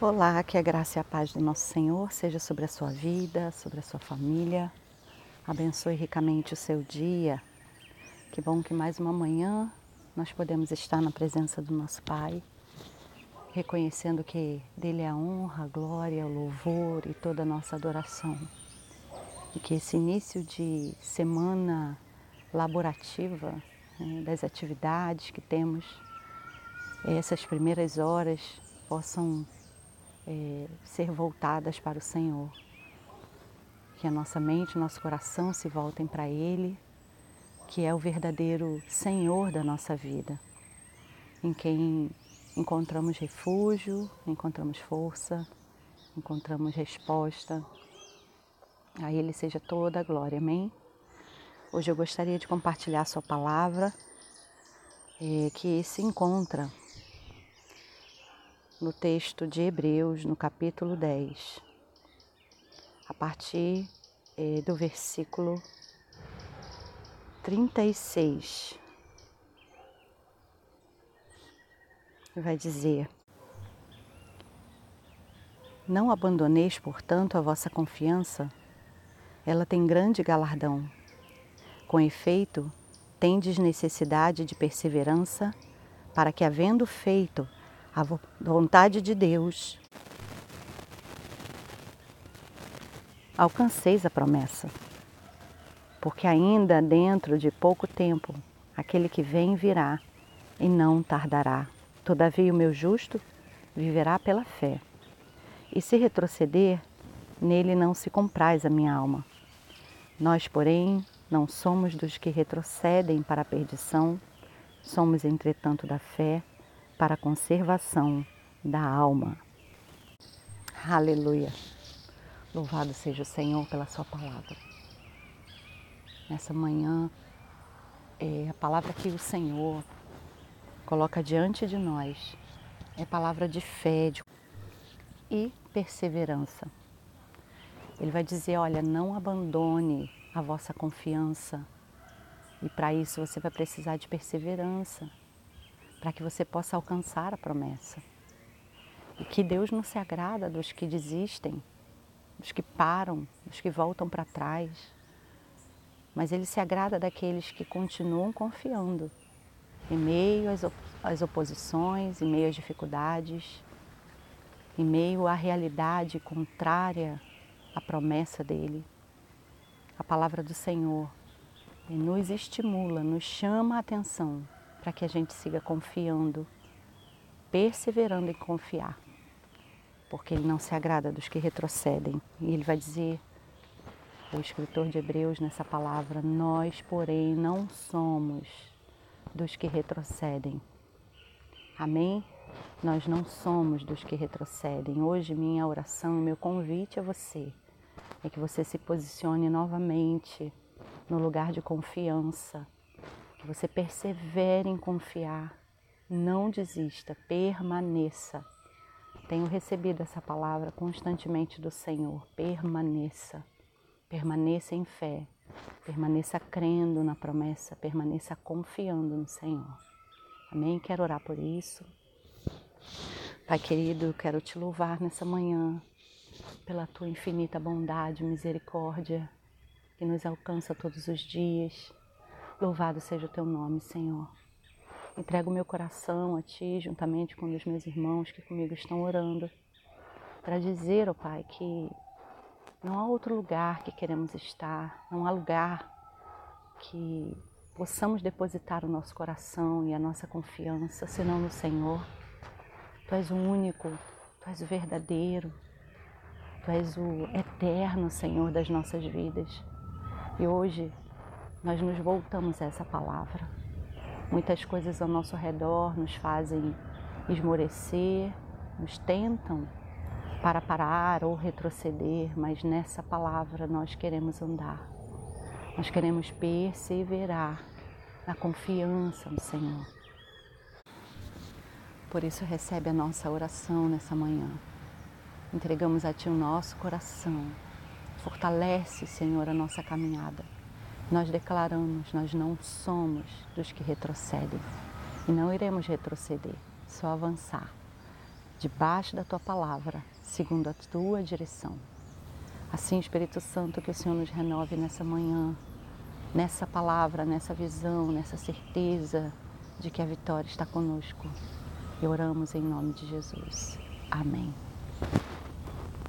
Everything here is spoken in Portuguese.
Olá, que a graça e a paz do nosso Senhor seja sobre a sua vida, sobre a sua família. Abençoe ricamente o seu dia. Que bom que mais uma manhã nós podemos estar na presença do nosso Pai, reconhecendo que dele é a honra, a glória, o louvor e toda a nossa adoração. E que esse início de semana laborativa, né, das atividades que temos, essas primeiras horas possam é, ser voltadas para o Senhor. Que a nossa mente, nosso coração se voltem para Ele, que é o verdadeiro Senhor da nossa vida, em quem encontramos refúgio, encontramos força, encontramos resposta. A Ele seja toda a glória, amém? Hoje eu gostaria de compartilhar a Sua palavra, é, que se encontra no texto de Hebreus, no capítulo 10, a partir eh, do versículo 36. Vai dizer: Não abandoneis, portanto, a vossa confiança, ela tem grande galardão. Com efeito, tendes necessidade de perseverança, para que, havendo feito a vontade de Deus, alcanceis a promessa. Porque ainda dentro de pouco tempo, aquele que vem virá e não tardará. Todavia, o meu justo viverá pela fé. E se retroceder, nele não se compraz a minha alma. Nós, porém, não somos dos que retrocedem para a perdição, somos, entretanto, da fé para a conservação da alma. Aleluia. Louvado seja o Senhor pela Sua palavra. Nessa manhã, é a palavra que o Senhor coloca diante de nós é palavra de fé e perseverança. Ele vai dizer: olha, não abandone a vossa confiança. E para isso você vai precisar de perseverança para que você possa alcançar a promessa. E que Deus não se agrada dos que desistem, dos que param, dos que voltam para trás, mas Ele se agrada daqueles que continuam confiando em meio às, às oposições, em meio às dificuldades, em meio à realidade contrária à promessa dele. A palavra do Senhor nos estimula, nos chama a atenção para que a gente siga confiando, perseverando em confiar, porque Ele não se agrada dos que retrocedem. E Ele vai dizer, o escritor de Hebreus, nessa palavra: Nós, porém, não somos dos que retrocedem. Amém? Nós não somos dos que retrocedem. Hoje, minha oração, meu convite a você é que você se posicione novamente no lugar de confiança, você persevere em confiar, não desista, permaneça. Tenho recebido essa palavra constantemente do Senhor. Permaneça. Permaneça em fé. Permaneça crendo na promessa. Permaneça confiando no Senhor. Amém? Quero orar por isso. Pai querido, quero te louvar nessa manhã pela tua infinita bondade, misericórdia que nos alcança todos os dias. Louvado seja o teu nome, Senhor. Entrego meu coração a ti, juntamente com os meus irmãos que comigo estão orando, para dizer, ó oh Pai, que não há outro lugar que queremos estar, não há lugar que possamos depositar o nosso coração e a nossa confiança, senão no Senhor. Tu és o único, tu és o verdadeiro, tu és o eterno Senhor das nossas vidas. E hoje nós nos voltamos a essa palavra. Muitas coisas ao nosso redor nos fazem esmorecer, nos tentam para parar ou retroceder, mas nessa palavra nós queremos andar. Nós queremos perseverar na confiança no Senhor. Por isso recebe a nossa oração nessa manhã. Entregamos a Ti o nosso coração. Fortalece, Senhor, a nossa caminhada nós declaramos, nós não somos dos que retrocedem e não iremos retroceder, só avançar. debaixo da tua palavra, segundo a tua direção. Assim, Espírito Santo, que o Senhor nos renove nessa manhã, nessa palavra, nessa visão, nessa certeza de que a vitória está conosco. E oramos em nome de Jesus. Amém.